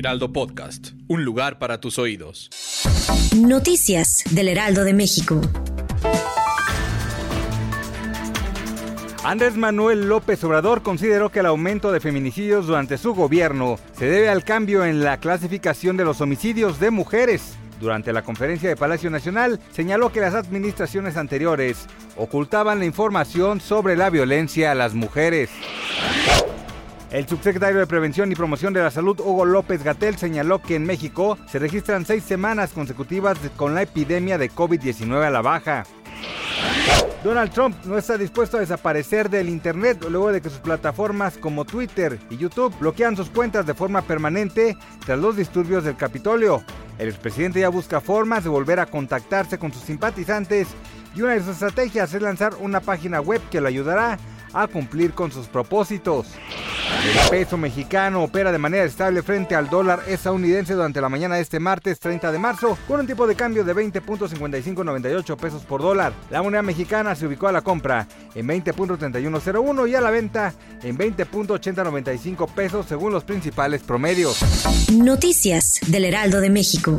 Heraldo Podcast, un lugar para tus oídos. Noticias del Heraldo de México. Andrés Manuel López Obrador consideró que el aumento de feminicidios durante su gobierno se debe al cambio en la clasificación de los homicidios de mujeres. Durante la conferencia de Palacio Nacional señaló que las administraciones anteriores ocultaban la información sobre la violencia a las mujeres. El subsecretario de Prevención y Promoción de la Salud, Hugo López Gatel, señaló que en México se registran seis semanas consecutivas con la epidemia de COVID-19 a la baja. Donald Trump no está dispuesto a desaparecer del Internet luego de que sus plataformas como Twitter y YouTube bloquean sus cuentas de forma permanente tras los disturbios del Capitolio. El expresidente ya busca formas de volver a contactarse con sus simpatizantes y una de sus estrategias es lanzar una página web que lo ayudará a cumplir con sus propósitos. El peso mexicano opera de manera estable frente al dólar estadounidense durante la mañana de este martes 30 de marzo con un tipo de cambio de 20.5598 pesos por dólar. La moneda mexicana se ubicó a la compra en 20.3101 y a la venta en 20.8095 pesos según los principales promedios. Noticias del Heraldo de México.